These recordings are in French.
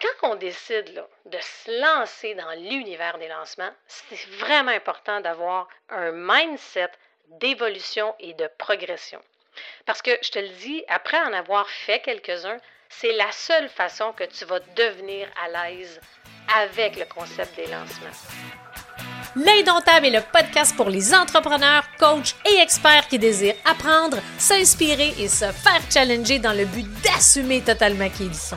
quand on décide de se lancer dans l'univers des lancements, c'est vraiment important d'avoir un mindset d'évolution et de progression. Parce que je te le dis, après en avoir fait quelques-uns, c'est la seule façon que tu vas devenir à l'aise avec le concept des lancements. L'Indomptable est le podcast pour les entrepreneurs, coachs et experts qui désirent apprendre, s'inspirer et se faire challenger dans le but d'assumer totalement qui ils sont.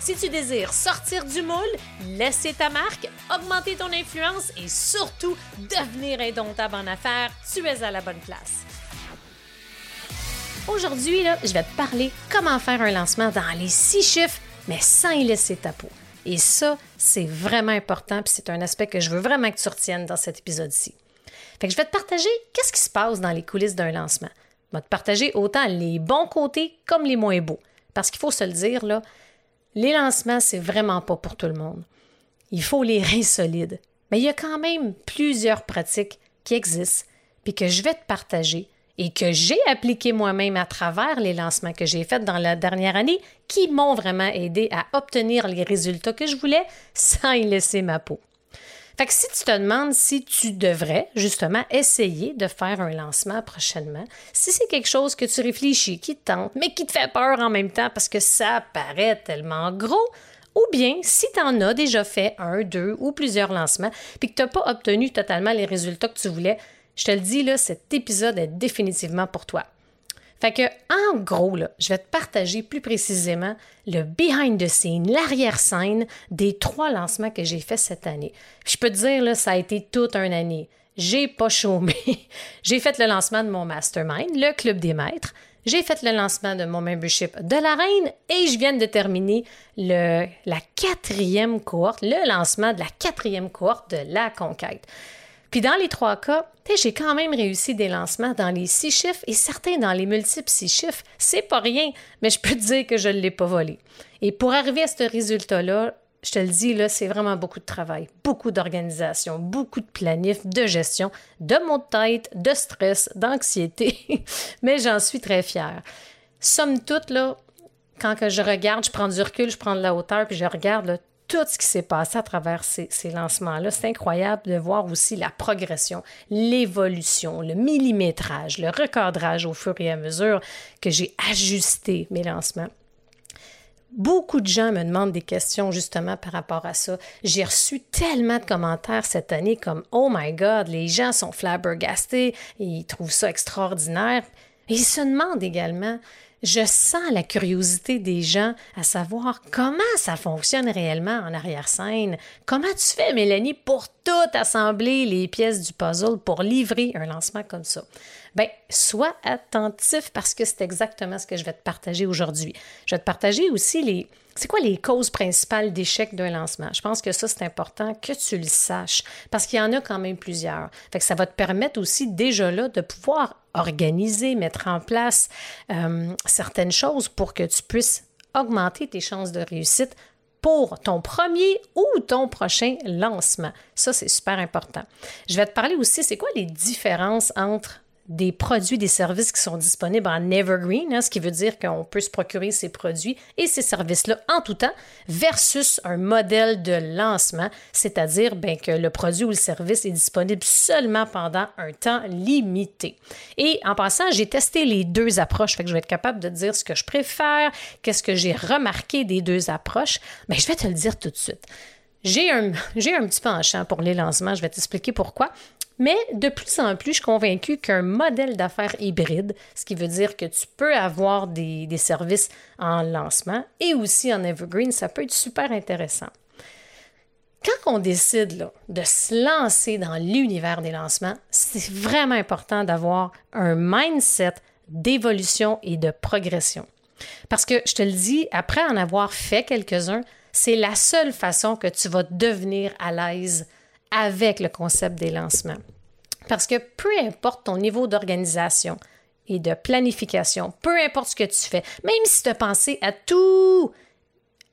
Si tu désires sortir du moule, laisser ta marque, augmenter ton influence et surtout devenir indomptable en affaires, tu es à la bonne place. Aujourd'hui, je vais te parler comment faire un lancement dans les six chiffres, mais sans y laisser ta peau. Et ça, c'est vraiment important, puis c'est un aspect que je veux vraiment que tu retiennes dans cet épisode-ci. Fait que je vais te partager qu'est-ce qui se passe dans les coulisses d'un lancement. Je vais te partager autant les bons côtés comme les moins beaux. Parce qu'il faut se le dire, là, les lancements, c'est vraiment pas pour tout le monde. Il faut les reins solides. Mais il y a quand même plusieurs pratiques qui existent, puis que je vais te partager et que j'ai appliqué moi-même à travers les lancements que j'ai faits dans la dernière année qui m'ont vraiment aidé à obtenir les résultats que je voulais sans y laisser ma peau. Fait que si tu te demandes si tu devrais justement essayer de faire un lancement prochainement, si c'est quelque chose que tu réfléchis, qui te tente, mais qui te fait peur en même temps parce que ça paraît tellement gros, ou bien si tu en as déjà fait un, deux ou plusieurs lancements, puis que tu n'as pas obtenu totalement les résultats que tu voulais, je te le dis, là, cet épisode est définitivement pour toi. Fait que, en gros, je vais te partager plus précisément le behind the scene, l'arrière-scène des trois lancements que j'ai faits cette année. Je peux te dire, là, ça a été toute une année. J'ai pas chômé. j'ai fait le lancement de mon mastermind, le Club des maîtres. J'ai fait le lancement de mon membership de la Reine et je viens de terminer le, la quatrième cohorte, le lancement de la quatrième cohorte de la conquête. Puis dans les trois cas, j'ai quand même réussi des lancements dans les six chiffres et certains dans les multiples six chiffres. C'est pas rien, mais je peux te dire que je ne l'ai pas volé. Et pour arriver à ce résultat-là, je te le dis, là, c'est vraiment beaucoup de travail, beaucoup d'organisation, beaucoup de planif, de gestion, de mots de tête, de stress, d'anxiété, mais j'en suis très fière. Somme toute, là, quand que je regarde, je prends du recul, je prends de la hauteur, puis je regarde là, tout ce qui s'est passé à travers ces, lancements-là. C'est incroyable de voir aussi la progression, l'évolution, le millimétrage, le recadrage au fur et à mesure que j'ai ajusté mes lancements. Beaucoup de gens me demandent des questions justement par rapport à ça. J'ai reçu tellement de commentaires cette année comme Oh my God, les gens sont flabbergastés, ils trouvent ça extraordinaire. Ils se demandent également je sens la curiosité des gens à savoir comment ça fonctionne réellement en arrière-scène. Comment tu fais, Mélanie, pour tout assembler les pièces du puzzle pour livrer un lancement comme ça? Bien, sois attentif parce que c'est exactement ce que je vais te partager aujourd'hui. Je vais te partager aussi les, c'est quoi les causes principales d'échec d'un lancement? Je pense que ça, c'est important que tu le saches parce qu'il y en a quand même plusieurs. Fait que ça va te permettre aussi déjà là de pouvoir organiser, mettre en place euh, certaines choses pour que tu puisses augmenter tes chances de réussite pour ton premier ou ton prochain lancement. Ça, c'est super important. Je vais te parler aussi, c'est quoi les différences entre des produits, des services qui sont disponibles en evergreen, hein, ce qui veut dire qu'on peut se procurer ces produits et ces services-là en tout temps, versus un modèle de lancement, c'est-à-dire ben, que le produit ou le service est disponible seulement pendant un temps limité. Et en passant, j'ai testé les deux approches, fait que je vais être capable de dire ce que je préfère, qu'est-ce que j'ai remarqué des deux approches. mais ben, je vais te le dire tout de suite. J'ai un, j'ai un petit penchant pour les lancements, je vais t'expliquer pourquoi. Mais de plus en plus, je suis convaincue qu'un modèle d'affaires hybride, ce qui veut dire que tu peux avoir des, services en lancement et aussi en evergreen, ça peut être super intéressant. Quand on décide de se lancer dans l'univers des lancements, c'est vraiment important d'avoir un mindset d'évolution et de progression. Parce que je te le dis, après en avoir fait quelques-uns, c'est la seule façon que tu vas devenir à l'aise avec le concept des lancements. Parce que peu importe ton niveau d'organisation et de planification, peu importe ce que tu fais, même si tu as pensé à tout,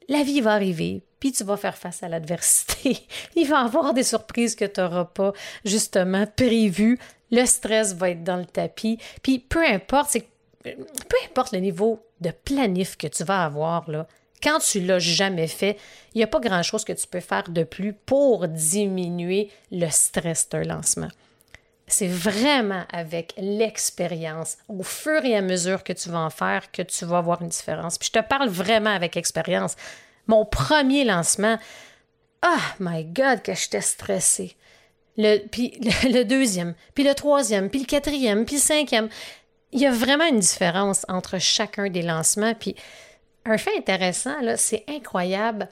la vie va arriver, puis tu vas faire face à l'adversité. Il va y avoir des surprises que tu n'auras pas justement prévues. Le stress va être dans le tapis. Puis peu importe, c'est peu importe le niveau de planif que tu vas avoir, là, quand tu l'as jamais fait, il n'y a pas grand-chose que tu peux faire de plus pour diminuer le stress d'un lancement. C'est vraiment avec l'expérience, au fur et à mesure que tu vas en faire, que tu vas avoir une différence. Puis je te parle vraiment avec expérience. Mon premier lancement, ah, oh my God, que j'étais stressée. Le, puis le, le, deuxième, puis le troisième, puis le quatrième, puis le cinquième. Il y a vraiment une différence entre chacun des lancements. Puis un fait intéressant, c'est incroyable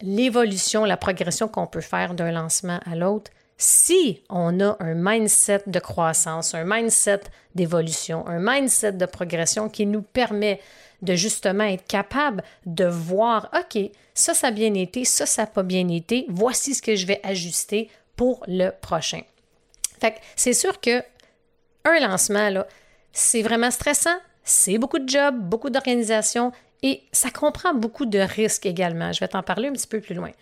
l'évolution, la progression qu'on peut faire d'un lancement à l'autre si on a un mindset de croissance, un mindset d'évolution, un mindset de progression qui nous permet de justement être capable de voir, OK, ça, ça a bien été, ça, ça n'a pas bien été, voici ce que je vais ajuster pour le prochain. Fait c'est sûr que un lancement, là, c'est vraiment stressant, c'est beaucoup de job, beaucoup d'organisation et ça comprend beaucoup de risques également. Je vais t'en parler un petit peu plus loin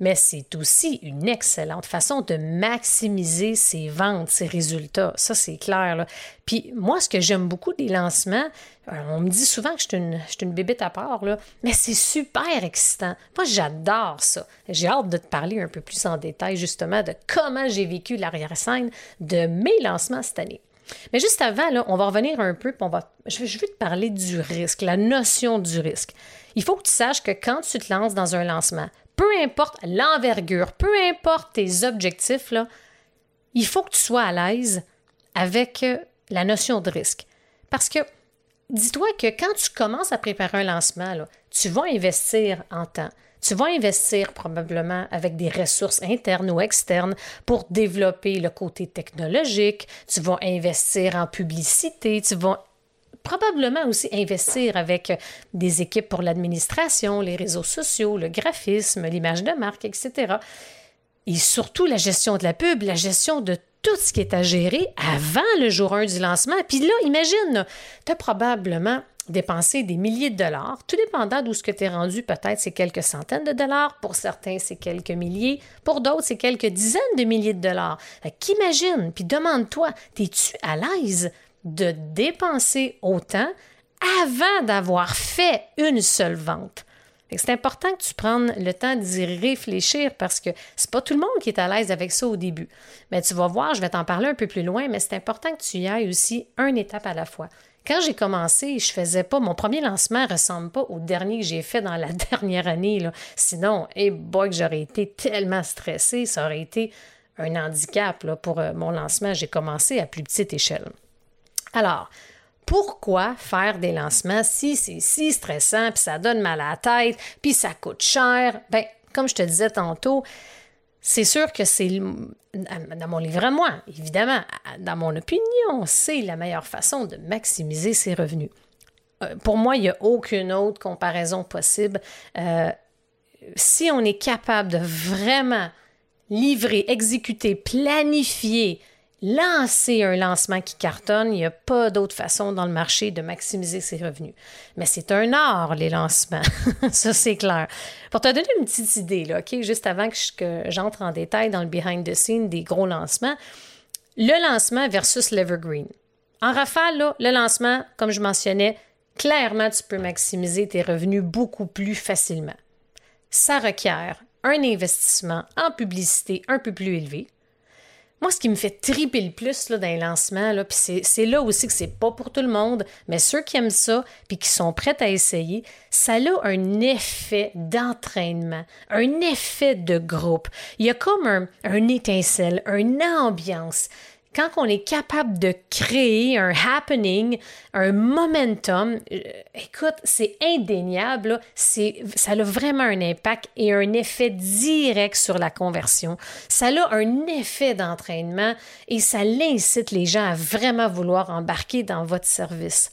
mais c'est aussi une excellente façon de maximiser ses ventes, ses résultats. Ça, c'est clair. Là. Puis moi, ce que j'aime beaucoup des lancements, euh, on me dit souvent que je suis une, je une bébête à part, là, mais c'est super excitant. Moi, j'adore ça. J'ai hâte de te parler un peu plus en détail, justement, de comment j'ai vécu l'arrière-scène de mes lancements cette année. Mais juste avant, là, on va revenir un peu, on va, je, veux te parler du risque, la notion du risque. Il faut que tu saches que quand tu te lances dans un lancement, peu importe l'envergure, peu importe tes objectifs, là, il faut que tu sois à l'aise avec euh, la notion de risque. Parce que dis-toi que quand tu commences à préparer un lancement, tu vas investir en temps. Tu vas investir probablement avec des ressources internes ou externes pour développer le côté technologique. Tu vas investir en publicité. Tu vas probablement aussi investir avec des équipes pour l'administration, les réseaux sociaux, le graphisme, l'image de marque, etc. Et surtout la gestion de la pub, la gestion de tout ce qui est à gérer avant le jour 1 du lancement. Puis là, imagine, tu as probablement dépensé des milliers de dollars, tout dépendant d'où ce que tu es rendu, peut-être c'est quelques centaines de dollars, pour certains c'est quelques milliers, pour d'autres c'est quelques dizaines de milliers de dollars. Qu'imagine, puis demande-toi, es-tu à l'aise de dépenser autant avant d'avoir fait une seule vente? C'est important que tu prennes le temps d'y réfléchir parce que c'est pas tout le monde qui est à l'aise avec ça au début. Mais tu vas voir, je vais t'en parler un peu plus loin, mais c'est important que tu y ailles aussi une étape à la fois. Quand j'ai commencé, je faisais pas mon premier lancement ressemble pas au dernier que j'ai fait dans la dernière année. Sinon, et hey que j'aurais été tellement stressée, ça aurait été un handicap pour euh, mon lancement. J'ai commencé à plus petite échelle. Alors, pourquoi faire des lancements si c'est si stressant, puis ça donne mal à la tête, puis ça coûte cher? Bien, comme je te disais tantôt, c'est sûr que c'est, dans mon livre à moi, évidemment, dans mon opinion, c'est la meilleure façon de maximiser ses revenus. Euh, pour moi, il n'y a aucune autre comparaison possible. Euh, si on est capable de vraiment livrer, exécuter, planifier lancer un lancement qui cartonne, il n'y a pas d'autre façon dans le marché de maximiser ses revenus. Mais c'est un art, les lancements. Ça, c'est clair. Pour te donner une petite idée, là, OK, juste avant que j'entre en détail dans le behind the scenes des gros lancements, le lancement versus l'Evergreen. En rafale, là, le lancement, comme je mentionnais, clairement, tu peux maximiser tes revenus beaucoup plus facilement. Ça requiert un investissement en publicité un peu plus élevé, moi, ce qui me fait triper le plus là, dans les lancements, puis c'est là aussi que c'est pas pour tout le monde, mais ceux qui aiment ça puis qui sont prêts à essayer, ça a un effet d'entraînement, un effet de groupe. Il y a comme un étincelle, une ambiance quand on est capable de créer un happening, un momentum, euh, écoute, c'est indéniable, c'est, ça a vraiment un impact et un effet direct sur la conversion. Ça a un effet d'entraînement et ça incite les gens à vraiment vouloir embarquer dans votre service.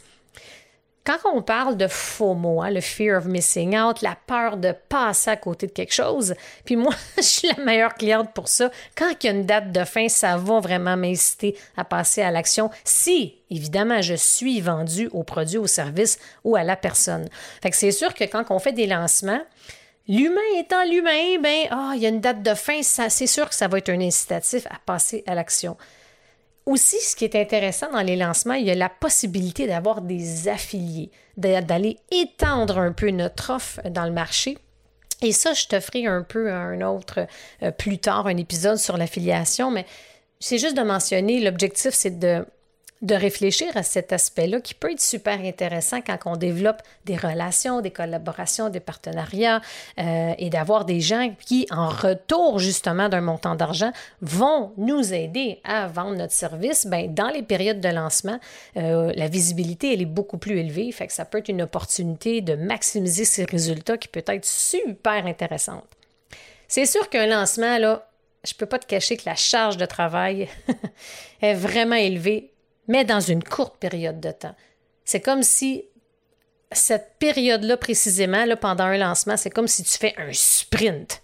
Quand on parle de FOMO, hein, le fear of missing out, la peur de passer à côté de quelque chose, puis moi, je suis la meilleure cliente pour ça. Quand il y a une date de fin, ça va vraiment m'inciter à passer à l'action si, évidemment, je suis vendu au produit, au service ou à la personne. Fait c'est sûr que quand on fait des lancements, L'humain étant l'humain, ben, ah, il y a une date de fin, c'est sûr que ça va être un incitatif à passer à l'action. Aussi, ce qui est intéressant dans les lancements, il y a la possibilité d'avoir des affiliés, d'aller étendre un peu notre offre dans le marché. Et ça, je te ferai un peu un autre euh, plus tard, un épisode sur l'affiliation, mais c'est juste de mentionner, l'objectif, c'est de de réfléchir à cet aspect-là qui peut être super intéressant quand on développe des relations, des collaborations, des partenariats euh, et d'avoir des gens qui, en retour justement d'un montant d'argent, vont nous aider à vendre notre service. Ben, dans les périodes de lancement, euh, la visibilité, elle est beaucoup plus élevée, fait que ça peut être une opportunité de maximiser ces résultats qui peut être super intéressante. C'est sûr qu'un lancement, là, je ne peux pas te cacher que la charge de travail est vraiment élevée mais dans une courte période de temps. C'est comme si cette période-là précisément, là, pendant un lancement, c'est comme si tu fais un sprint.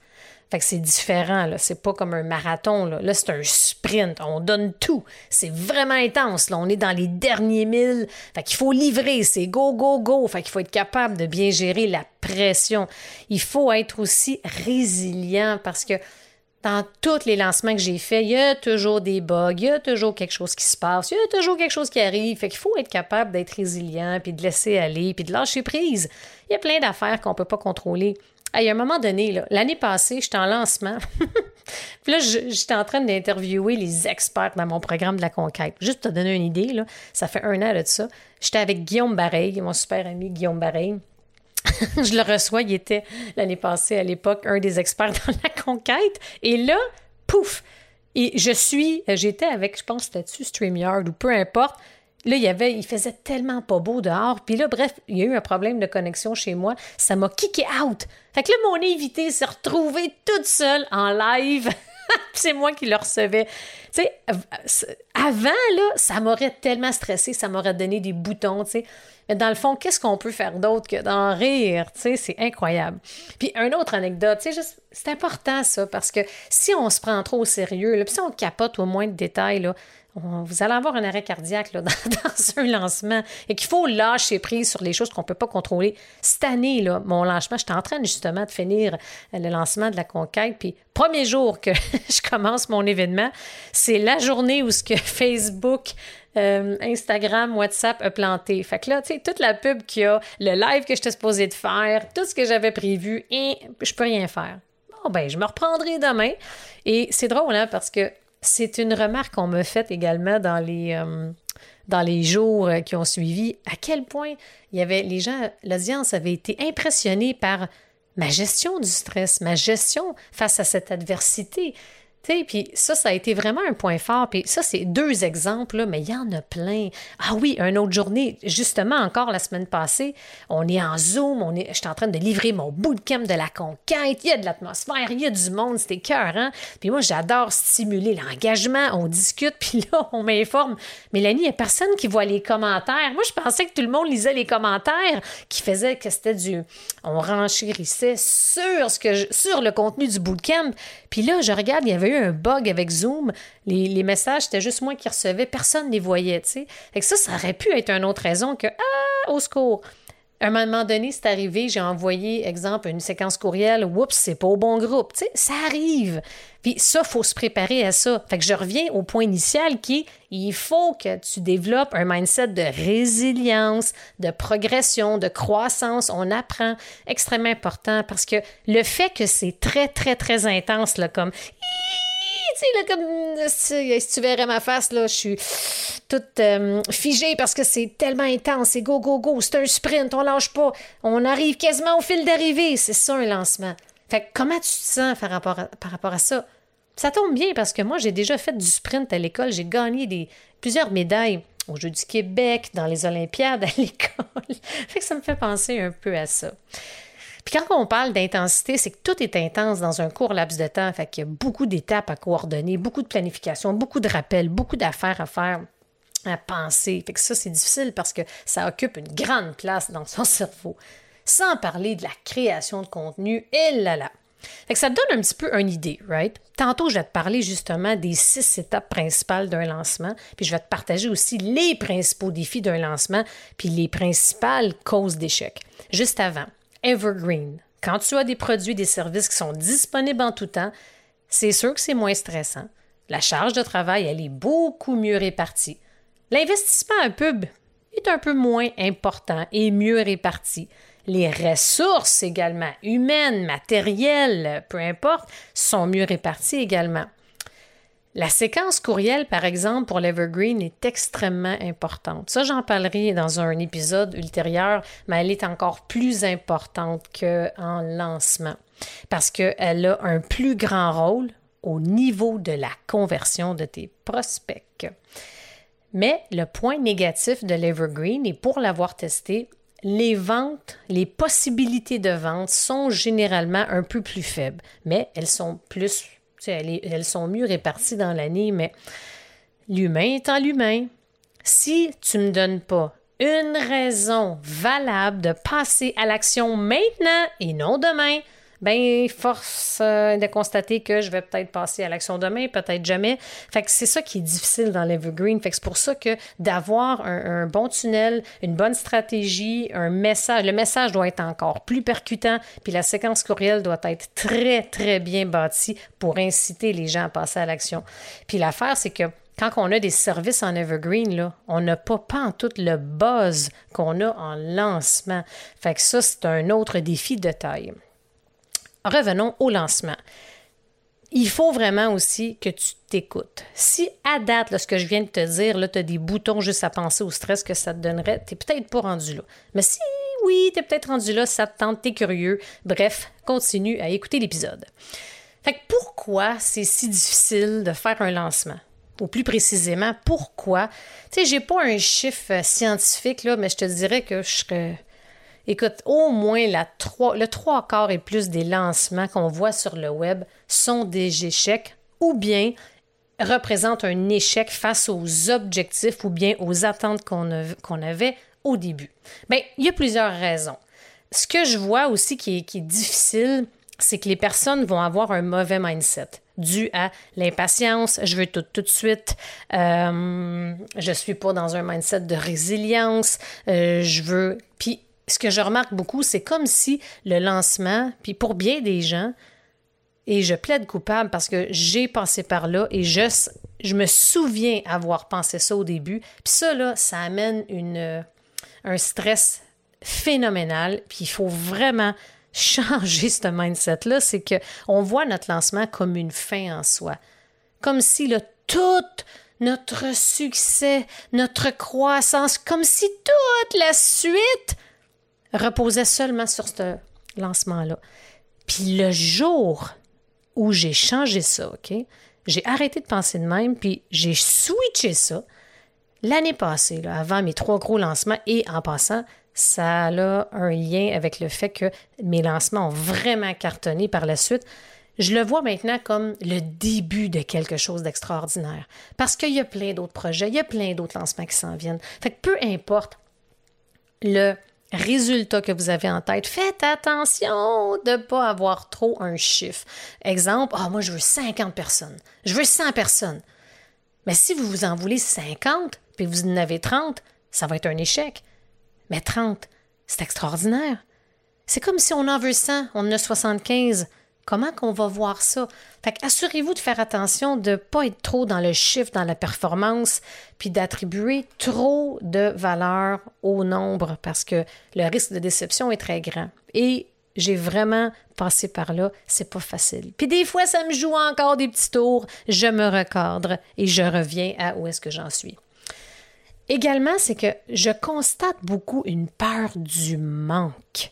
Fait que c'est différent, là. C'est pas comme un marathon, là. C'est un sprint. On donne tout. C'est vraiment intense, là. On est dans les derniers milles. Fait qu'il faut livrer. C'est go, go, go. Fait qu'il faut être capable de bien gérer la pression. Il faut être aussi résilient parce que dans tous les lancements que j'ai faits, il y a toujours des bugs, il y a toujours quelque chose qui se passe, il y a toujours quelque chose qui arrive. Fait qu'il faut être capable d'être résilient, puis de laisser aller, puis de lâcher prise. Il y a plein d'affaires qu'on ne peut pas contrôler. À un moment donné, l'année passée, j'étais en lancement. puis là, j'étais en train d'interviewer les experts dans mon programme de la conquête. Juste pour te donner une idée, là, ça fait un an de ça. J'étais avec Guillaume Bareil, mon super ami Guillaume Bareil. je le reçois, il était l'année passée à l'époque un des experts dans la conquête. Et là, pouf! Et je suis, j'étais avec, je pense, statut StreamYard ou peu importe. Là, il y avait, il faisait tellement pas beau dehors. Puis là, bref, il y a eu un problème de connexion chez moi. Ça m'a kické out. Fait que là, mon invité s'est retrouvé toute seule en live. c'est moi qui le recevais. Tu avant, là, ça m'aurait tellement stressé, ça m'aurait donné des boutons, tu. Mais dans le fond, qu'est-ce qu'on peut faire d'autre que d'en rire? Tu c'est incroyable. Puis, une autre anecdote, tu c'est important ça, parce que si on se prend trop au sérieux, là, puis si on capote au moins de détails, là, vous allez avoir un arrêt cardiaque dans, un lancement et qu'il faut lâcher prise sur les choses qu'on ne peut pas contrôler. Cette année, mon lancement, j'étais en train justement de finir le lancement de la conquête. Puis, premier jour que je commence mon événement, c'est la journée où ce que Facebook euh, Instagram, WhatsApp a planté. Fait que là, tu sais, toute la pub qu'il y a, le live que j'étais supposé de faire, tout ce que j'avais prévu, et je peux rien faire. Bon, ben, je me reprendrai demain. Et c'est drôle, hein, parce que c'est une remarque qu'on m'a faite également dans les, euh, dans les jours euh, qui ont suivi, à quel point il y avait les gens, l'audience avait été impressionnée par ma gestion du stress, ma gestion face à cette adversité puis ça, ça a été vraiment un point fort. Puis ça, c'est deux exemples, mais il y en a plein. Ah oui, une autre journée, justement, encore la semaine passée, on est en Zoom, on est, je suis en train de livrer mon bootcamp de la conquête, il y a de l'atmosphère, il y a du monde, c'était cœur, hein? Puis moi, j'adore stimuler l'engagement, on discute, puis là, on m'informe. Mélanie, il n'y a personne qui voit les commentaires. Moi, je pensais que tout le monde lisait les commentaires qui faisaient que c'était du... On renchérissait sur, ce que sur le contenu du bootcamp. Puis là, je regarde, il y avait un bug avec Zoom. Les, messages, c'était juste moi qui recevais, personne ne les voyait, tu sais. Fait que ça, ça aurait pu être une autre raison que Ah, au secours! À un moment donné, c'est arrivé, j'ai envoyé, exemple, une séquence courriel, oups, c'est pas au bon groupe. Tu sais, ça arrive. Puis ça, faut se préparer à ça. Fait que je reviens au point initial qui est il faut que tu développes un mindset de résilience, de progression, de croissance. On apprend extrêmement important parce que le fait que c'est très, très, très intense, là, comme tu sais, comme si, tu verrais ma face, là, je suis toute euh, figée parce que c'est tellement intense. C'est go, go, go. C'est un sprint, on lâche pas. On arrive quasiment au fil d'arrivée. C'est ça, un lancement. Fait comment tu te sens par rapport à, par rapport à ça? Ça tombe bien parce que moi, j'ai déjà fait du sprint à l'école. J'ai gagné des, plusieurs médailles aux Jeux du Québec, dans les Olympiades à l'école. fait que ça me fait penser un peu à ça. Puis quand on parle d'intensité, c'est que tout est intense dans un court laps de temps. Fait qu'il y a beaucoup d'étapes à coordonner, beaucoup de planification, beaucoup de rappels, beaucoup d'affaires à faire. à penser. Fait que ça, c'est difficile parce que ça occupe une grande place dans son cerveau. Sans parler de la création de contenu, et là là. Fait que ça te donne un petit peu une idée, right? Tantôt, je vais te parler justement des six étapes principales d'un lancement, puis je vais te partager aussi les principaux défis d'un lancement, puis les principales causes d'échec. Juste avant, Evergreen. Quand tu as des produits, des services qui sont disponibles en tout temps, c'est sûr que c'est moins stressant. La charge de travail, elle est beaucoup mieux répartie. L'investissement en pub est un peu moins important et mieux réparti. Les ressources également, humaines, matérielles, peu importe, sont mieux réparties également. La séquence courriel, par exemple, pour l'Evergreen est extrêmement importante. Ça, j'en parlerai dans un épisode ultérieur, mais elle est encore plus importante qu'en lancement parce qu'elle a un plus grand rôle au niveau de la conversion de tes prospects. Mais le point négatif de l'Evergreen, et pour l'avoir testé, les ventes, les possibilités de vente sont généralement un peu plus faibles, mais elles sont plus, elles, sont mieux réparties dans l'année, mais l'humain étant l'humain, si tu ne me donnes pas une raison valable de passer à l'action maintenant et non demain, ben force euh, de constater que je vais peut-être passer à l'action demain, peut-être jamais. Fait que c'est ça qui est difficile dans l'Evergreen. Fait que c'est pour ça que d'avoir un, bon tunnel, une bonne stratégie, un message, le message doit être encore plus percutant, puis la séquence courriel doit être très, très bien bâtie pour inciter les gens à passer à l'action. Puis l'affaire, c'est que quand on a des services en Evergreen, là, on n'a pas, pas en tout le buzz qu'on a en lancement. Fait que ça, c'est un autre défi de taille revenons au lancement. Il faut vraiment aussi que tu t'écoutes. Si à date, ce que je viens de te dire, tu as des boutons juste à penser au stress que ça te donnerait, tu n'es peut-être pas rendu là. Mais si oui, tu es peut-être rendu là, ça te tente, tu es curieux, bref, continue à écouter l'épisode. Fait pourquoi c'est si difficile de faire un lancement? Ou plus précisément, pourquoi? Tu sais, j'ai pas un chiffre scientifique, là, mais je te dirais que je serais Écoute, au moins la le trois quarts et plus des lancements qu'on voit sur le web sont des échecs ou bien représentent un échec face aux objectifs ou bien aux attentes qu'on avait au début. Bien, il y a plusieurs raisons. Ce que je vois aussi qui est, difficile, c'est que les personnes vont avoir un mauvais mindset dû à l'impatience, je veux tout tout de suite, euh, je suis pas dans un mindset de résilience, euh, je veux... Puis ce que je remarque beaucoup, c'est comme si le lancement, puis pour bien des gens, et je plaide coupable parce que j'ai passé par là et je, me souviens avoir pensé ça au début. Puis ça, là, ça amène une, un stress phénoménal. Puis il faut vraiment changer ce mindset-là. C'est qu'on voit notre lancement comme une fin en soi. Comme si là, tout notre succès, notre croissance, comme si toute la suite reposait seulement sur ce lancement-là. Puis le jour où j'ai changé ça, OK, j'ai arrêté de penser de même, puis j'ai switché ça l'année passée, avant mes trois gros lancements, et en passant, ça a un lien avec le fait que mes lancements ont vraiment cartonné par la suite. Je le vois maintenant comme le début de quelque chose d'extraordinaire. Parce qu'il y a plein d'autres projets, il y a plein d'autres lancements qui s'en viennent. Fait que peu importe le, résultat que vous avez en tête, faites attention de ne pas avoir trop un chiffre. Exemple, ah, moi, je veux 50 personnes. Je veux 100 personnes. Mais si vous vous en voulez 50, puis vous en avez 30, ça va être un échec. Mais 30, c'est extraordinaire. C'est comme si on en veut 100, on en a 75. Comment qu'on va voir ça? Fait assurez-vous de faire attention de ne pas être trop dans le chiffre, dans la performance, puis d'attribuer trop de valeur au nombre parce que le risque de déception est très grand. Et j'ai vraiment passé par là, c'est pas facile. Puis des fois, ça me joue encore des petits tours, je me recadre et je reviens à où est-ce que j'en suis. Également, c'est que je constate beaucoup une peur du manque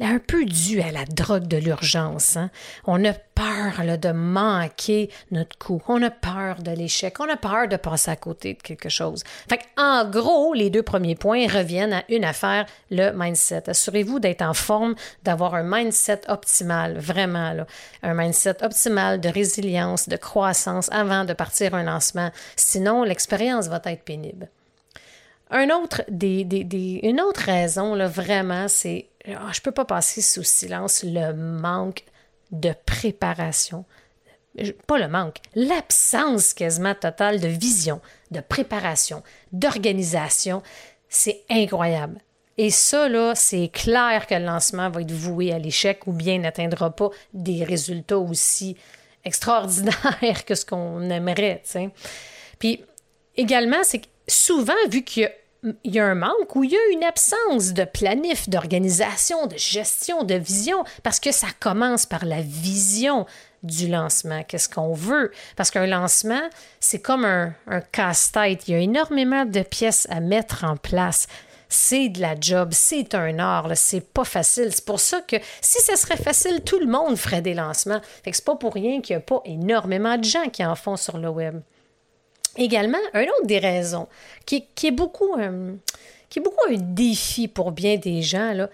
un peu dû à la drogue de l'urgence. Hein. On a peur de manquer notre coup. On a peur de l'échec. On a peur de passer à côté de quelque chose. En gros, les deux premiers points reviennent à une affaire, le mindset. Assurez-vous d'être en forme, d'avoir un mindset optimal, vraiment. Un mindset optimal de résilience, de croissance avant de partir un lancement. Sinon, l'expérience va être pénible. Une autre raison, vraiment, c'est. Je ah, je peux pas passer sous silence le manque de préparation. Pas le manque, l'absence quasiment totale de vision, de préparation, d'organisation. C'est incroyable. Et ça, là, c'est clair que le lancement va être voué à l'échec ou bien n'atteindra pas des résultats aussi extraordinaires que ce qu'on aimerait. Puis également, c'est que souvent, vu qu'il y a un manque ou il y a une absence de planif, d'organisation, de gestion, de vision, parce que ça commence par la vision du lancement. Qu'est-ce qu'on veut? Parce qu'un lancement, c'est comme un, casse-tête. Il y a énormément de pièces à mettre en place c'est de la job, c'est un art, c'est pas facile. C'est pour ça que si ce serait facile, tout le monde ferait des lancements. Fait c'est pas pour rien qu'il n'y a pas énormément de gens qui en font sur le web. Également, un autre des raisons qui, est beaucoup un, qui est beaucoup un défi pour bien des gens, là,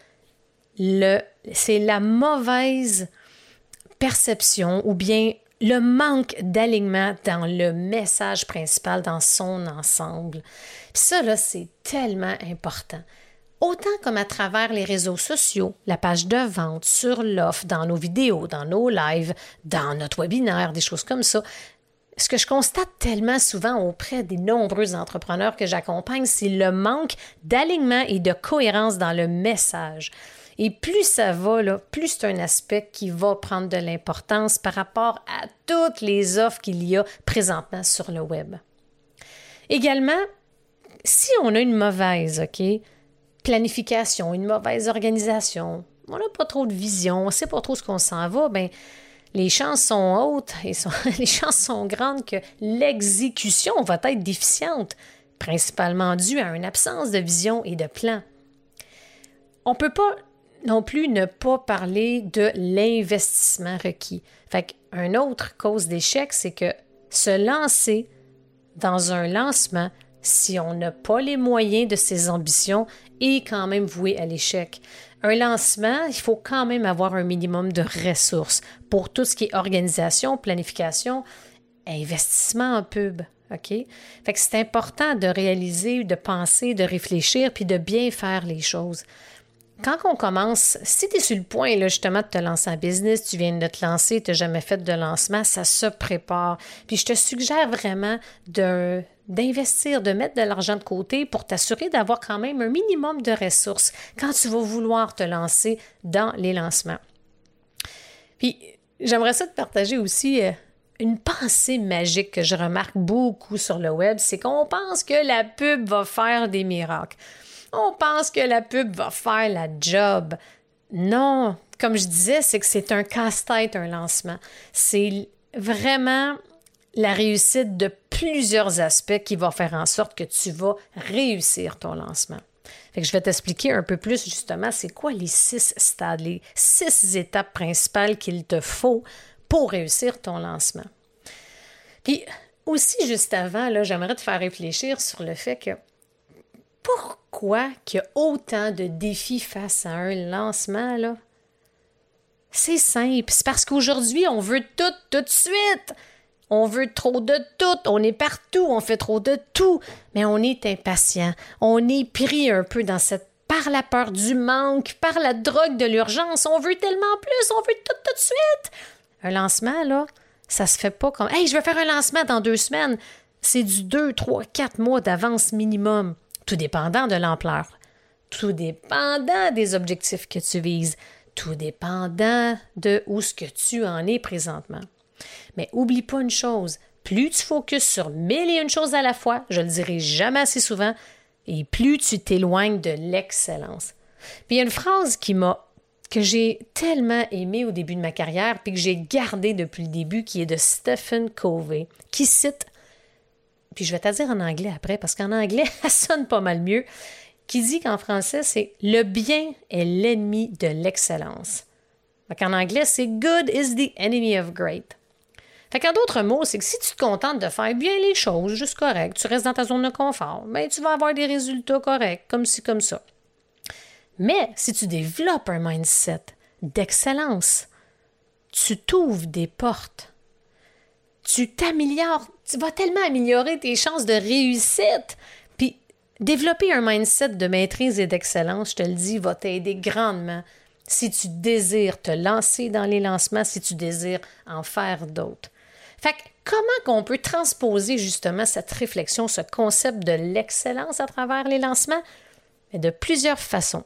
le, c'est la mauvaise perception ou bien le manque d'alignement dans le message principal, dans son ensemble. Ça, là, c'est tellement important. Autant comme à travers les réseaux sociaux, la page de vente, sur l'offre, dans nos vidéos, dans nos lives, dans notre webinaire, des choses comme ça. Ce que je constate tellement souvent auprès des nombreux entrepreneurs que j'accompagne, c'est le manque d'alignement et de cohérence dans le message. Et plus ça va, là, plus c'est un aspect qui va prendre de l'importance par rapport à toutes les offres qu'il y a présentement sur le web. Également, si on a une mauvaise planification, une mauvaise organisation, on n'a pas trop de vision, on ne sait pas trop ce qu'on s'en va, ben, les chances sont hautes et les chances grandes que l'exécution va être déficiente, principalement due à une absence de vision et de plan. On ne peut pas non plus ne pas parler de l'investissement requis. Fait une autre cause d'échec, c'est que se lancer dans un lancement, si on n'a pas les moyens de ses ambitions, est quand même voué à l'échec. Un lancement, il faut quand même avoir un minimum de ressources pour tout ce qui est organisation, planification, investissement en pub. OK? Fait que c'est important de réaliser, de penser, de réfléchir, puis de bien faire les choses quand on commence, si tu es sur le point là, justement de te lancer en business, tu viens de te lancer, tu n'as jamais fait de lancement, ça se prépare. Puis je te suggère vraiment de, d'investir, de mettre de l'argent de côté pour t'assurer d'avoir quand même un minimum de ressources quand tu vas vouloir te lancer dans les lancements. Puis j'aimerais ça te partager aussi euh, une pensée magique que je remarque beaucoup sur le web, c'est qu'on pense que la pub va faire des miracles on pense que la pub va faire la job. Non, comme je disais, c'est que c'est un casse-tête, un lancement. C'est vraiment la réussite de plusieurs aspects qui va faire en sorte que tu vas réussir ton lancement. Fait que je vais t'expliquer un peu plus justement c'est quoi les six stades, les six étapes principales qu'il te faut pour réussir ton lancement. Puis aussi, juste avant, là, j'aimerais te faire réfléchir sur le fait que pourquoi qu'il y a autant de défis face à un lancement, là? C'est simple. C'est parce qu'aujourd'hui, on veut tout tout de suite. On veut trop de tout. On est partout. On fait trop de tout. Mais on est impatient. On est pris un peu dans cette par la peur du manque, par la drogue de l'urgence. On veut tellement plus. On veut tout tout de suite. Un lancement, là, ça se fait pas comme Hey, je veux faire un lancement dans deux semaines. C'est du deux, trois, quatre mois d'avance minimum tout dépendant de l'ampleur, tout dépendant des objectifs que tu vises, tout dépendant de où ce que tu en es présentement. Mais oublie pas une chose, plus tu focuses sur mille et une choses à la fois, je le dirai jamais assez souvent, et plus tu t'éloignes de l'excellence. Puis il y a une phrase qui m'a que j'ai tellement aimée au début de ma carrière, puis que j'ai gardée depuis le début, qui est de Stephen Covey, qui cite puis je vais te dire en anglais après, parce qu'en anglais, ça sonne pas mal mieux, qui dit qu'en français, c'est le bien est l'ennemi de l'excellence. En anglais, c'est good is the enemy of great. Fait qu'en d'autres mots, c'est que si tu te contentes de faire bien les choses, juste correct, tu restes dans ta zone de confort, ben, tu vas avoir des résultats corrects, comme ci, comme ça. Mais si tu développes un mindset d'excellence, tu t'ouvres des portes tu t'améliores, tu vas tellement améliorer tes chances de réussite. Puis Développer un mindset de maîtrise et d'excellence, je te le dis, va t'aider grandement si tu désires te lancer dans les lancements, si tu désires en faire d'autres. Fait comment qu'on peut transposer justement cette réflexion, ce concept de l'excellence à travers les lancements? De plusieurs façons.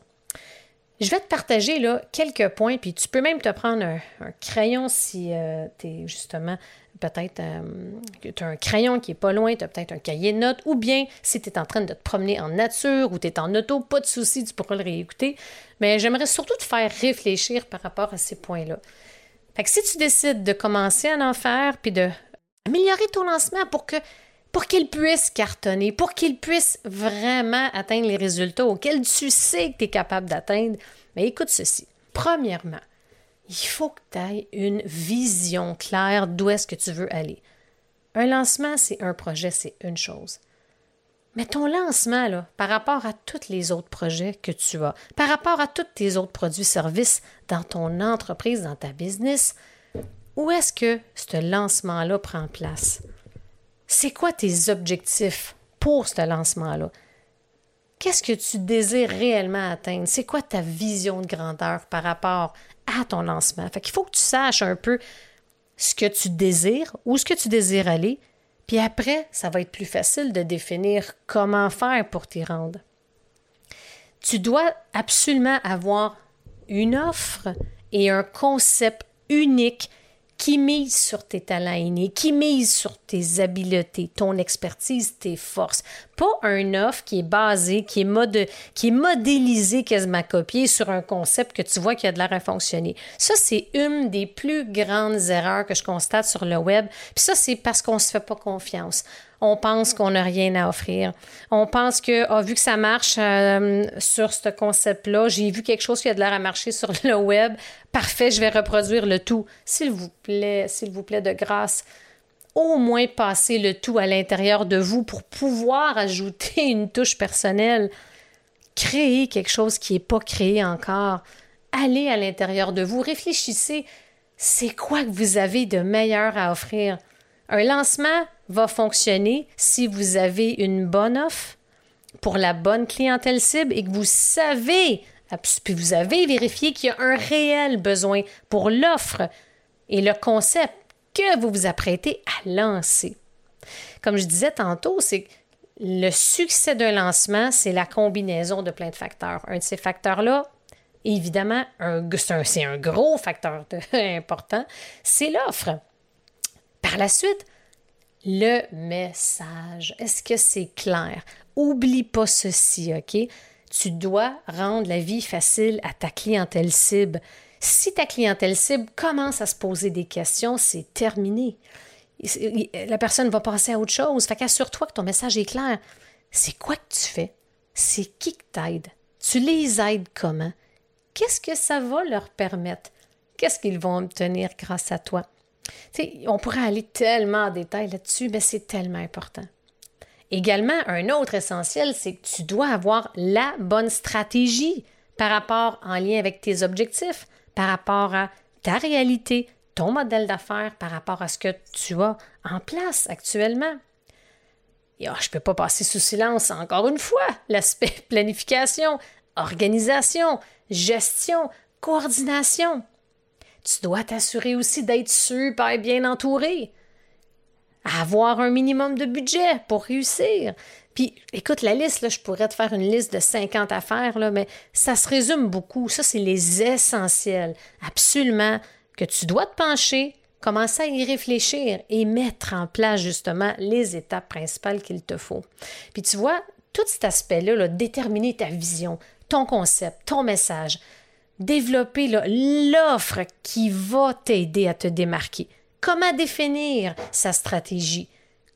Je vais te partager là, quelques points, puis tu peux même te prendre un, crayon si euh, tu es justement peut-être euh, tu as un crayon qui est pas loin, tu as peut-être un cahier de notes, ou bien si tu es en train de te promener en nature ou tu es en auto, pas de souci, tu pourras le réécouter. Mais j'aimerais surtout te faire réfléchir par rapport à ces points-là. Si tu décides de commencer à en faire, puis de améliorer ton lancement pour qu'il puisse cartonner, pour qu'il puisse vraiment atteindre les résultats auxquels tu sais que tu es capable d'atteindre, mais écoute ceci. Premièrement, il faut que tu aies une vision claire d'où est-ce que tu veux aller. Un lancement, c'est un projet, c'est une chose. Mais ton lancement, là, par rapport à tous les autres projets que tu as, par rapport à tous tes autres produits-services dans ton entreprise, dans ta business, où est-ce que ce lancement-là prend place? C'est quoi tes objectifs pour ce lancement-là? Qu'est-ce que tu désires réellement atteindre? C'est quoi ta vision de grandeur par rapport à ton lancement? Fait qu'il faut que tu saches un peu ce que tu désires, où ce que tu désires aller, puis après, ça va être plus facile de définir comment faire pour t'y rendre. Tu dois absolument avoir une offre et un concept unique qui mise sur tes talents innés, qui mise sur tes habiletés, ton expertise, tes forces. Pas un offre qui est basé, qui est, mode, qui est modélisé quasiment copié sur un concept que tu vois qui a de l'air à fonctionner. Ça, c'est une des plus grandes erreurs que je constate sur le web. Puis ça, c'est parce qu'on ne se fait pas confiance on pense qu'on n'a rien à offrir. On pense que, ah, vu que ça marche euh, sur ce concept-là, j'ai vu quelque chose qui a de l'air à marcher sur le web, parfait, je vais reproduire le tout. S'il vous plaît, s'il vous plaît, de grâce, au moins passez le tout à l'intérieur de vous pour pouvoir ajouter une touche personnelle. Créer quelque chose qui n'est pas créé encore. Allez à l'intérieur de vous, réfléchissez. C'est quoi que vous avez de meilleur à offrir? Un lancement va fonctionner si vous avez une bonne offre pour la bonne clientèle cible et que vous savez, puis vous avez vérifié qu'il y a un réel besoin pour l'offre et le concept que vous vous apprêtez à lancer. Comme je disais tantôt, c'est le succès d'un lancement, c'est la combinaison de plein de facteurs. Un de ces facteurs-là, évidemment, c'est un, gros facteur important, c'est l'offre. Par la suite, le message. Est-ce que c'est clair? Oublie pas ceci, OK? Tu dois rendre la vie facile à ta clientèle cible. Si ta clientèle cible commence à se poser des questions, c'est terminé. La personne va passer à autre chose. Fait qu'assure-toi que ton message est clair. C'est quoi que tu fais? C'est qui que t'aide? Tu les aides comment? Qu'est-ce que ça va leur permettre? Qu'est-ce qu'ils vont obtenir grâce à toi? on pourrait aller tellement en détail là-dessus, mais c'est tellement important. Également, un autre essentiel, c'est que tu dois avoir la bonne stratégie par rapport en lien avec tes objectifs, par rapport à ta réalité, ton modèle d'affaires, par rapport à ce que tu as en place actuellement. Oh, je ne peux pas passer sous silence encore une fois l'aspect planification, organisation, gestion, coordination. Tu dois t'assurer aussi d'être super bien entouré. Avoir un minimum de budget pour réussir. Puis, écoute, la liste, je pourrais te faire une liste de 50 affaires, là, mais ça se résume beaucoup. Ça, c'est les essentiels. Absolument que tu dois te pencher, commencer à y réfléchir et mettre en place justement les étapes principales qu'il te faut. Puis tu vois, tout cet aspect-là, là, déterminer ta vision, ton concept, ton message, développer l'offre qui va t'aider à te démarquer. Comment définir sa stratégie?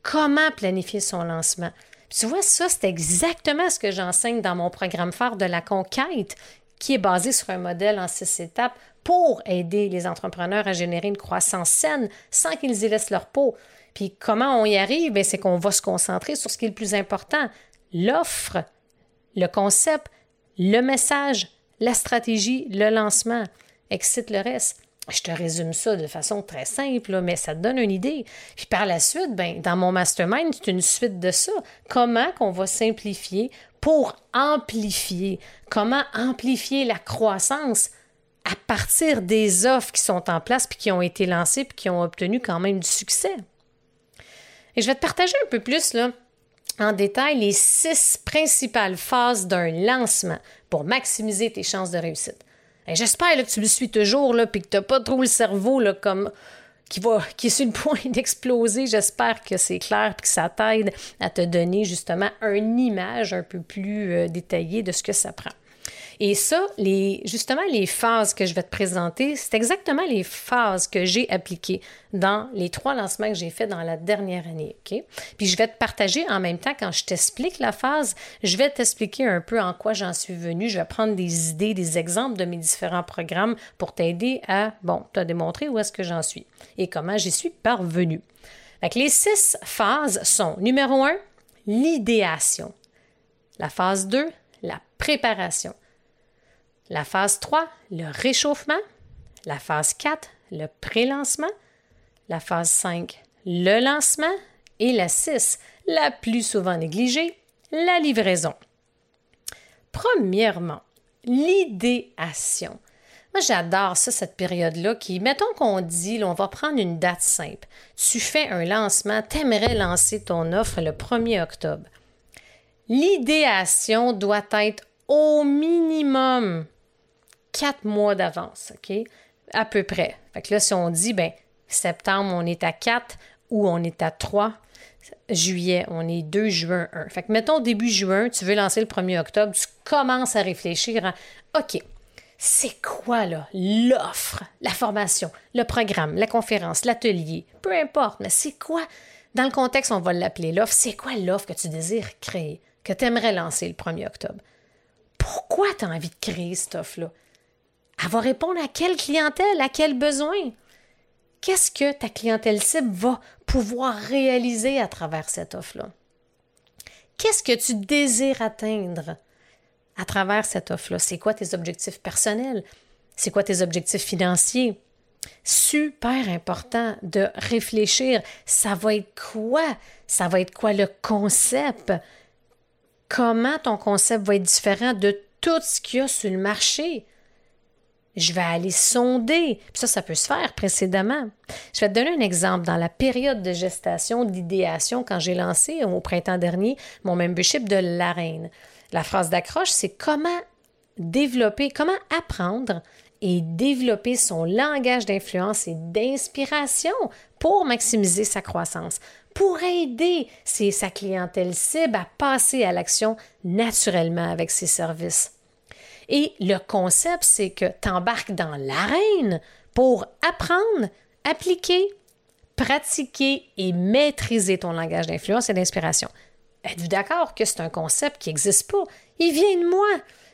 Comment planifier son lancement? Tu vois, ça, c'est exactement ce que j'enseigne dans mon programme phare de la conquête, qui est basé sur un modèle en six étapes pour aider les entrepreneurs à générer une croissance saine sans qu'ils y laissent leur peau. Puis comment on y arrive? Ben, c'est qu'on va se concentrer sur ce qui est le plus important, l'offre, le concept, le message, la stratégie, le lancement. Excite le reste. Je te résume ça de façon très simple, mais ça te donne une idée. Puis par la suite, ben, dans mon mastermind, c'est une suite de ça. Comment qu'on va simplifier pour amplifier? Comment amplifier la croissance à partir des offres qui sont en place, puis qui ont été lancées, puis qui ont obtenu quand même du succès? Et je vais te partager un peu plus en détail les six principales phases d'un lancement pour maximiser tes chances de réussite. J'espère que tu me suis toujours là, puis que tu n'as pas trop le cerveau comme qui, va, qui est sur le point d'exploser. J'espère que c'est clair et que ça t'aide à te donner justement une image un peu plus euh, détaillée de ce que ça prend. Et ça, les, justement, les phases que je vais te présenter, c'est exactement les phases que j'ai appliquées dans les trois lancements que j'ai faits dans la dernière année. Puis je vais te partager en même temps, quand je t'explique la phase, je vais t'expliquer un peu en quoi j'en suis venue. Je vais prendre des idées, des exemples de mes différents programmes pour t'aider à, bon, te démontrer où est-ce que j'en suis et comment j'y suis parvenue. Fait les six phases sont numéro un, l'idéation. La phase 2, la préparation. La phase 3, le réchauffement. La phase 4, le pré-lancement. La phase 5, le lancement. Et la 6, la plus souvent négligée, la livraison. Premièrement, l'idéation. Moi, j'adore ça, cette période-là, qui, mettons qu'on dit, on va prendre une date simple. Tu fais un lancement, t'aimerais lancer ton offre le 1er octobre. L'idéation doit être au minimum quatre mois d'avance, OK? À peu près. Fait que là, si on dit, ben septembre, on est à 4 ou on est à 3, juillet, on est 2 juin 1. Fait que mettons début juin, tu veux lancer le 1er octobre, tu commences à réfléchir à, OK, c'est quoi là l'offre, la formation, le programme, la conférence, l'atelier, peu importe, mais c'est quoi, dans le contexte, on va l'appeler l'offre, c'est quoi l'offre que tu désires créer, que tu aimerais lancer le 1er octobre? Pourquoi tu as envie de créer cette offre-là? Elle va répondre à quelle clientèle, à quel besoin? Qu'est-ce que ta clientèle cible va pouvoir réaliser à travers cette offre-là? Qu'est-ce que tu désires atteindre à travers cette offre-là? C'est quoi tes objectifs personnels? C'est quoi tes objectifs financiers? Super important de réfléchir. Ça va être quoi? Ça va être quoi le concept? Comment ton concept va être différent de tout ce qu'il y a sur le marché? Je vais aller sonder. Ça, ça peut se faire précédemment. Je vais te donner un exemple. Dans la période de gestation, d'idéation, quand j'ai lancé au printemps dernier mon membership de la reine, la phrase d'accroche, c'est comment développer, comment apprendre et développer son langage d'influence et d'inspiration pour maximiser sa croissance, pour aider sa clientèle cible à passer à l'action naturellement avec ses services. Et le concept, c'est que tu embarques dans l'arène pour apprendre, appliquer, pratiquer et maîtriser ton langage d'influence et d'inspiration. Êtes-vous d'accord que c'est un concept qui n'existe pas? Il vient de moi.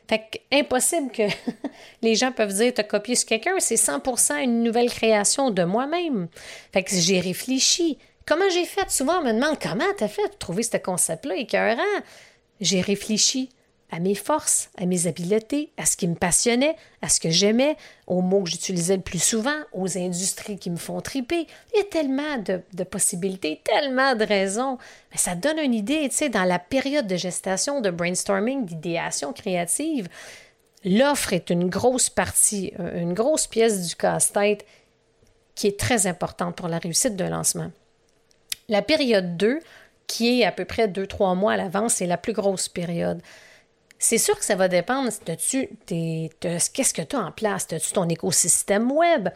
Fait que, impossible que les gens peuvent dire te copier sur quelqu'un, c'est 100% une nouvelle création de moi-même. Fait que j'ai réfléchi. Comment j'ai fait? Souvent, on me demande comment tu as fait pour trouver ce concept-là écœurant? J'ai réfléchi à mes forces, à mes habiletés, à ce qui me passionnait, à ce que j'aimais, aux mots que j'utilisais le plus souvent, aux industries qui me font triper. Il y a tellement de, possibilités, tellement de raisons. Mais ça donne une idée, tu sais, dans la période de gestation, de brainstorming, d'idéation créative, l'offre est une grosse partie, euh, une grosse pièce du casse-tête qui est très importante pour la réussite d'un lancement. La période 2, qui est à peu près 2-3 mois à l'avance, c'est la plus grosse période. C'est sûr que ça va dépendre. Qu'est-ce que tu as en place? As-tu ton écosystème web?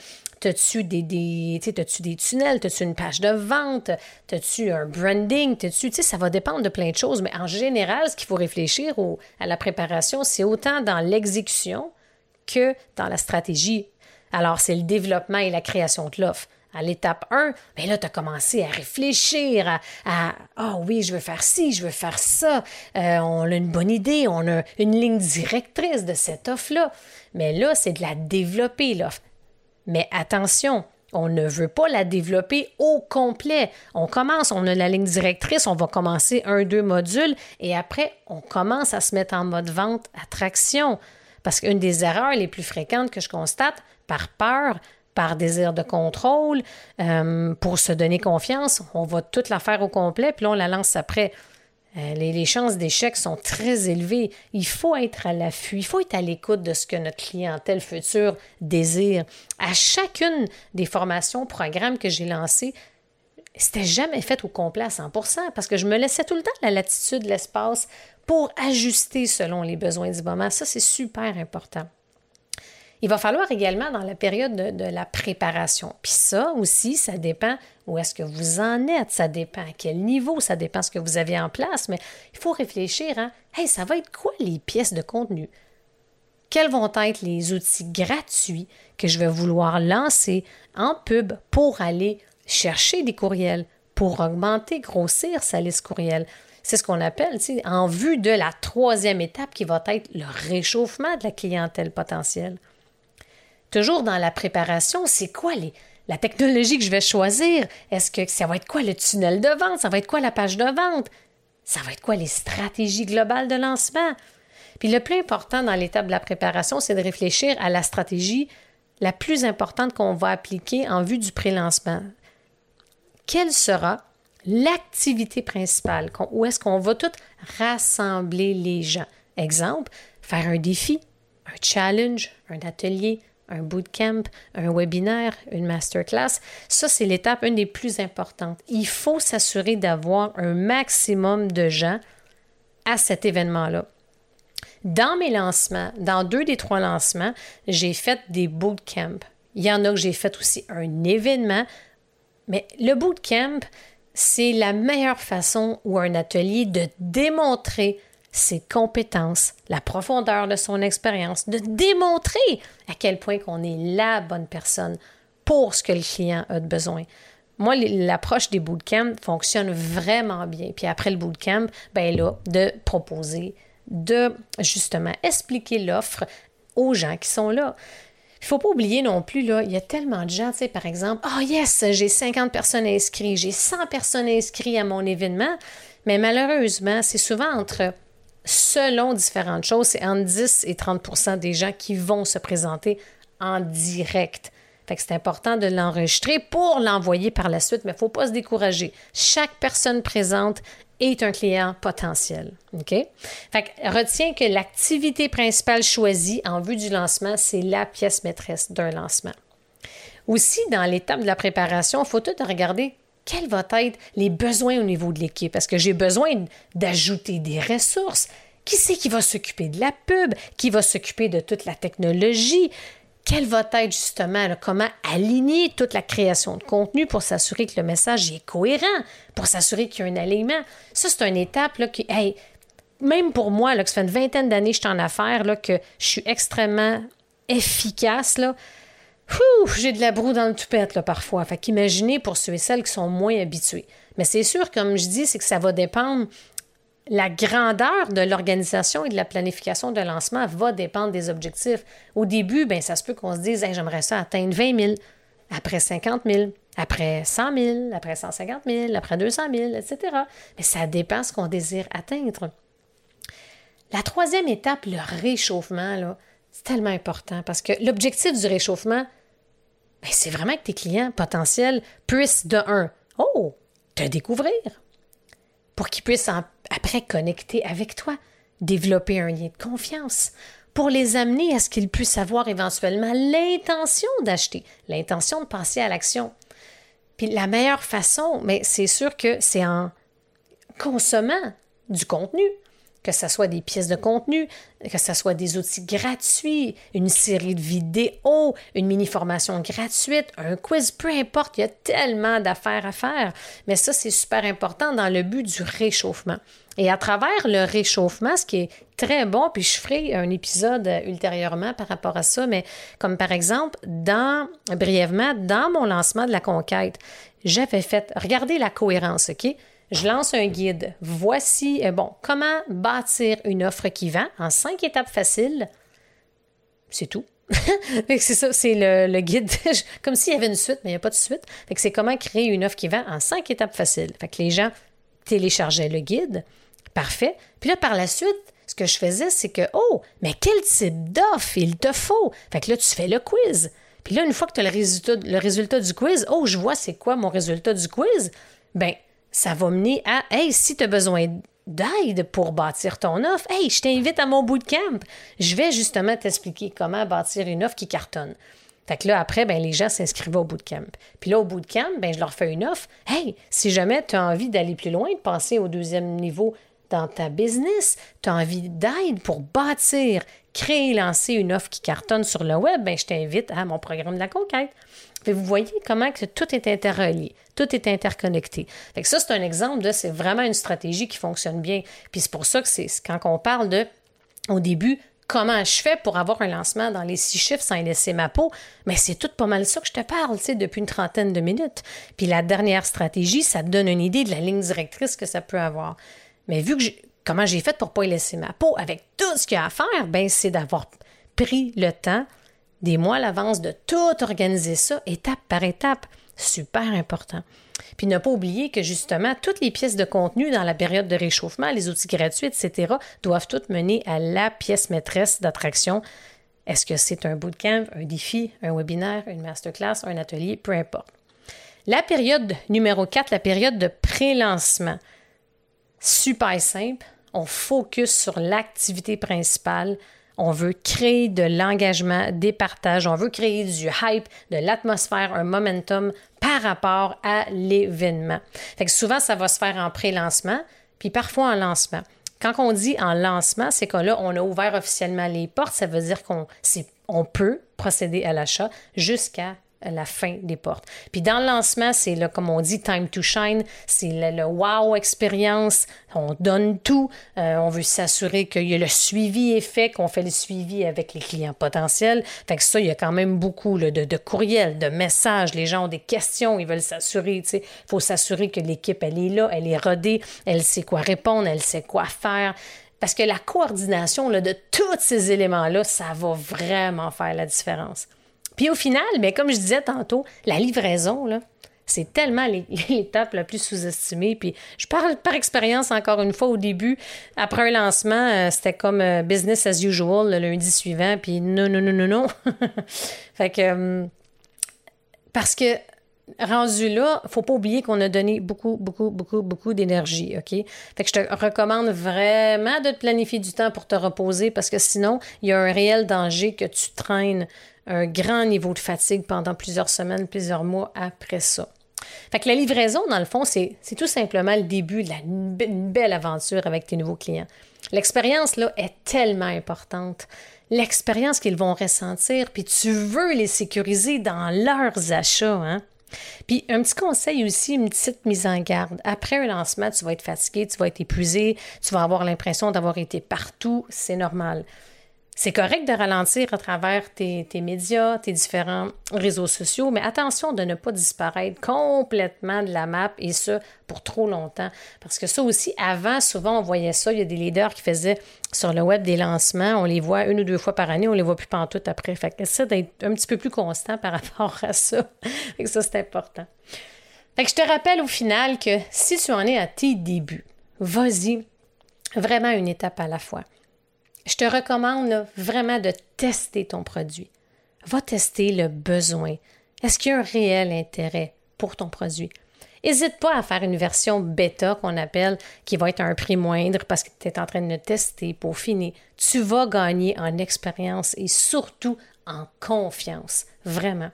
As-tu des, des, as des tunnels? As-tu une page de vente? As-tu un branding? As-tu, ça va dépendre de plein de choses. Mais en général, ce qu'il faut réfléchir à la préparation, c'est autant dans l'exécution que dans la stratégie. Alors, c'est le développement et la création de l'offre à l'étape 1, bien là, tu as commencé à réfléchir à Ah oui, je veux faire ci, je veux faire ça. Euh, on a une bonne idée, on a une ligne directrice de cette offre-là. Mais là, c'est de la développer, l'offre. Mais attention, on ne veut pas la développer au complet. On commence, on a la ligne directrice, on va commencer un, deux modules et après, on commence à se mettre en mode vente, attraction. Parce qu'une des erreurs les plus fréquentes que je constate, par peur, par désir de contrôle, euh, pour se donner confiance. On va toute la faire au complet, puis là, on la lance après. Euh, les, chances d'échec sont très élevées. Il faut être à l'affût, il faut être à l'écoute de ce que notre clientèle future désire. À chacune des formations, programmes que j'ai lancés, c'était jamais fait au complet à 100% parce que je me laissais tout le temps la latitude, l'espace pour ajuster selon les besoins du moment. Ça, c'est super important. Il va falloir également dans la période de, la préparation. Puis ça aussi, ça dépend où est-ce que vous en êtes, ça dépend à quel niveau, ça dépend ce que vous avez en place, mais il faut réfléchir, hein? Ça va être quoi les pièces de contenu? Quels vont être les outils gratuits que je vais vouloir lancer en pub pour aller chercher des courriels, pour augmenter, grossir sa liste courriel? C'est ce qu'on appelle, en vue de la troisième étape qui va être le réchauffement de la clientèle potentielle. Toujours dans la préparation, c'est quoi la technologie que je vais choisir? Est-ce que ça va être quoi le tunnel de vente? Ça va être quoi la page de vente? Ça va être quoi les stratégies globales de lancement? Puis le plus important dans l'étape de la préparation, c'est de réfléchir à la stratégie la plus importante qu'on va appliquer en vue du pré-lancement. Quelle sera l'activité principale? Où est-ce qu'on va tout rassembler les gens? Exemple, faire un défi, un challenge, un atelier, un bootcamp, un webinaire, une masterclass. Ça, c'est l'étape une des plus importantes. Il faut s'assurer d'avoir un maximum de gens à cet événement-là. Dans mes lancements, dans deux des trois lancements, j'ai fait des bootcamps. Il y en a que j'ai fait aussi un événement, mais le bootcamp, c'est la meilleure façon ou un atelier de démontrer ses compétences, la profondeur de son expérience, de démontrer à quel point qu'on est la bonne personne pour ce que le client a de besoin. Moi, l'approche des bootcamps fonctionne vraiment bien. Puis après le bootcamp, ben là, de proposer, de justement expliquer l'offre aux gens qui sont là. Il ne faut pas oublier non plus, là, il y a tellement de gens, tu sais, par exemple, oh yes, j'ai 50 personnes inscrites, j'ai 100 personnes inscrites à mon événement, mais malheureusement, c'est souvent entre selon différentes choses, c'est entre 10 et 30% des gens qui vont se présenter en direct. C'est important de l'enregistrer pour l'envoyer par la suite, mais il ne faut pas se décourager. Chaque personne présente est un client potentiel. OK? Fait que retiens que l'activité principale choisie en vue du lancement, c'est la pièce maîtresse d'un lancement. Aussi, dans l'étape de la préparation, il faut tout regarder quels vont être les besoins au niveau de l'équipe? Parce que j'ai besoin d'ajouter des ressources. Qui c'est qui va s'occuper de la pub? Qui va s'occuper de toute la technologie? Quel va être justement comment aligner toute la création de contenu pour s'assurer que le message est cohérent, pour s'assurer qu'il y a un alignement? Ça, c'est une étape là, qui, même pour moi, là, que ça fait une vingtaine d'années que je suis en affaires, là, que je suis extrêmement efficace, là, j'ai de la broue dans le toupette, là, parfois. Fait qu'imaginez pour ceux et celles qui sont moins habitués. Mais c'est sûr, comme je dis, c'est que ça va dépendre. La grandeur de l'organisation et de la planification de lancement va dépendre des objectifs. Au début, ben, ça se peut qu'on se dise j'aimerais ça atteindre 20 000, après 50 000, après 100 000, après 150 000, après 200 000, etc. Mais ça dépend ce qu'on désire atteindre. La troisième étape, le réchauffement, là, c'est tellement important parce que l'objectif du réchauffement, ben, c'est vraiment que tes clients potentiels puissent, de un, oh, te découvrir, pour qu'ils puissent après connecter avec toi, développer un lien de confiance, pour les amener à ce qu'ils puissent avoir éventuellement l'intention d'acheter, l'intention de passer à l'action. Puis la meilleure façon, mais c'est sûr que c'est en consommant du contenu, que ce soit des pièces de contenu, que ce soit des outils gratuits, une série de vidéos, une mini-formation gratuite, un quiz, peu importe, il y a tellement d'affaires à faire. Mais ça, c'est super important dans le but du réchauffement. Et à travers le réchauffement, ce qui est très bon, puis je ferai un épisode ultérieurement par rapport à ça, mais comme par exemple, dans, brièvement, dans mon lancement de la conquête, j'avais fait, regardez la cohérence, OK? Je lance un guide. Voici, euh, bon, comment bâtir une offre qui vend en cinq étapes faciles. C'est tout. c'est ça, c'est le, guide. Comme s'il y avait une suite, mais il n'y a pas de suite. c'est comment créer une offre qui vend en cinq étapes faciles. Fait que les gens téléchargeaient le guide. Parfait. Puis là, par la suite, ce que je faisais, c'est que, oh, mais quel type d'offre? Il te faut? Fait que là, tu fais le quiz. Puis là, une fois que tu as le résultat, du quiz, oh, je vois c'est quoi mon résultat du quiz, ben ça va mener à, hey, si tu as besoin d'aide pour bâtir ton offre, hey, je t'invite à mon bootcamp. Je vais justement t'expliquer comment bâtir une offre qui cartonne. Fait que là, après, ben, les gens s'inscrivaient au bootcamp. Puis là, au bootcamp, ben, je leur fais une offre. Hey, si jamais tu as envie d'aller plus loin, de passer au deuxième niveau dans ta business, tu as envie d'aide pour bâtir, créer, lancer une offre qui cartonne sur le web, ben, je t'invite à mon programme de la conquête. Vous voyez comment que tout est interrelié, tout est interconnecté. Fait que ça, c'est un exemple de, c'est vraiment une stratégie qui fonctionne bien. Puis c'est pour ça que c'est quand on parle de, au début, comment je fais pour avoir un lancement dans les six chiffres sans laisser ma peau, mais c'est tout pas mal ça que je te parle, tu sais, depuis une trentaine de minutes. Puis la dernière stratégie, ça te donne une idée de la ligne directrice que ça peut avoir. Mais vu que comment j'ai fait pour pas y laisser ma peau avec tout ce qu'il y a à faire, ben c'est d'avoir pris le temps des mois à l'avance de tout organiser ça étape par étape. Super important. Puis ne pas oublier que justement, toutes les pièces de contenu dans la période de réchauffement, les outils gratuits, etc., doivent toutes mener à la pièce maîtresse d'attraction. Est-ce que c'est un bootcamp, un défi, un webinaire, une masterclass, un atelier, peu importe. La période numéro 4, la période de pré-lancement. Super simple. On focus sur l'activité principale. On veut créer de l'engagement, des partages, on veut créer du hype, de l'atmosphère, un momentum par rapport à l'événement. Fait que souvent, ça va se faire en pré-lancement, puis parfois en lancement. Quand on dit en lancement, c'est que là, on a ouvert officiellement les portes. Ça veut dire qu'on on peut procéder à l'achat jusqu'à la fin des portes. Puis dans le lancement, c'est là, comme on dit, time to shine, c'est le, wow expérience, on donne tout, euh, on veut s'assurer qu'il y a le suivi est fait, qu'on fait le suivi avec les clients potentiels. Fait que ça, il y a quand même beaucoup de, de, courriels, de messages, les gens ont des questions, ils veulent s'assurer, il faut s'assurer que l'équipe, elle est là, elle est rodée, elle sait quoi répondre, elle sait quoi faire. Parce que la coordination là, de tous ces éléments-là, ça va vraiment faire la différence. Puis au final, mais comme je disais tantôt, la livraison, là, c'est tellement l'étape la plus sous-estimée. Puis je parle par expérience encore une fois au début. Après un lancement, euh, c'était comme euh, business as usual le lundi suivant. Puis non, non, non, non, non. fait que. Euh, parce que rendu là, faut pas oublier qu'on a donné beaucoup, beaucoup, beaucoup, beaucoup d'énergie, OK? Fait que je te recommande vraiment de te planifier du temps pour te reposer parce que sinon, il y a un réel danger que tu traînes un grand niveau de fatigue pendant plusieurs semaines, plusieurs mois après ça. Fait que la livraison, dans le fond, c'est tout simplement le début d'une belle aventure avec tes nouveaux clients. L'expérience, là, est tellement importante. L'expérience qu'ils vont ressentir, puis tu veux les sécuriser dans leurs achats. Hein? Puis un petit conseil aussi, une petite mise en garde. Après un lancement, tu vas être fatigué, tu vas être épuisé, tu vas avoir l'impression d'avoir été partout, c'est normal. C'est correct de ralentir à travers tes, médias, tes différents réseaux sociaux, mais attention de ne pas disparaître complètement de la map et ça pour trop longtemps. Parce que ça aussi, avant, souvent, on voyait ça. Il y a des leaders qui faisaient sur le web des lancements. On les voit une ou deux fois par année, on les voit plus pantoute après. Fait que ça, d'être un petit peu plus constant par rapport à ça. Fait que ça, c'est important. Fait que je te rappelle au final que si tu en es à tes débuts, vas-y vraiment une étape à la fois je te recommande vraiment de tester ton produit. Va tester le besoin. Est-ce qu'il y a un réel intérêt pour ton produit? N'hésite pas à faire une version bêta qu'on appelle, qui va être à un prix moindre parce que tu es en train de le tester pour finir. Tu vas gagner en expérience et surtout en confiance, vraiment.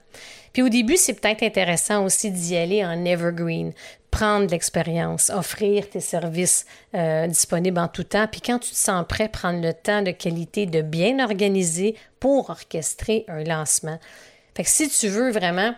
Puis au début, c'est peut-être intéressant aussi d'y aller en evergreen, prendre l'expérience, offrir tes services euh, disponibles en tout temps, puis quand tu te sens prêt, prendre le temps de qualité de bien organiser pour orchestrer un lancement. Fait que si tu veux vraiment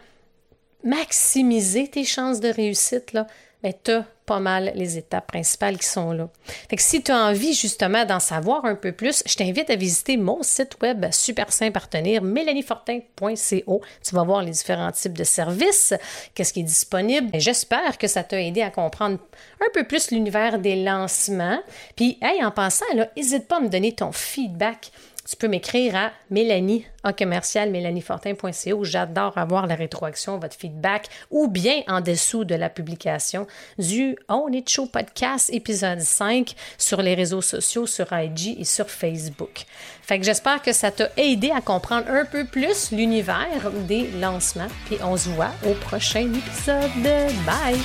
maximiser tes chances de réussite, là, ben, tu as pas mal les étapes principales qui sont là. Fait que si tu as envie justement d'en savoir un peu plus, je t'invite à visiter mon site web super sain partenaire, mélaniefortin.co. Tu vas voir les différents types de services, qu'est-ce qui est disponible. J'espère que ça t'a aidé à comprendre un peu plus l'univers des lancements. Puis, hey, en passant, n'hésite pas à me donner ton feedback tu peux m'écrire à Mélanie, en commercial mélaniefortin.ca où j'adore avoir la rétroaction, votre feedback, ou bien en dessous de la publication du On It Show Podcast épisode 5 sur les réseaux sociaux, sur IG et sur Facebook. Fait que j'espère que ça t'a aidé à comprendre un peu plus l'univers des lancements. Puis on se voit au prochain épisode. Bye!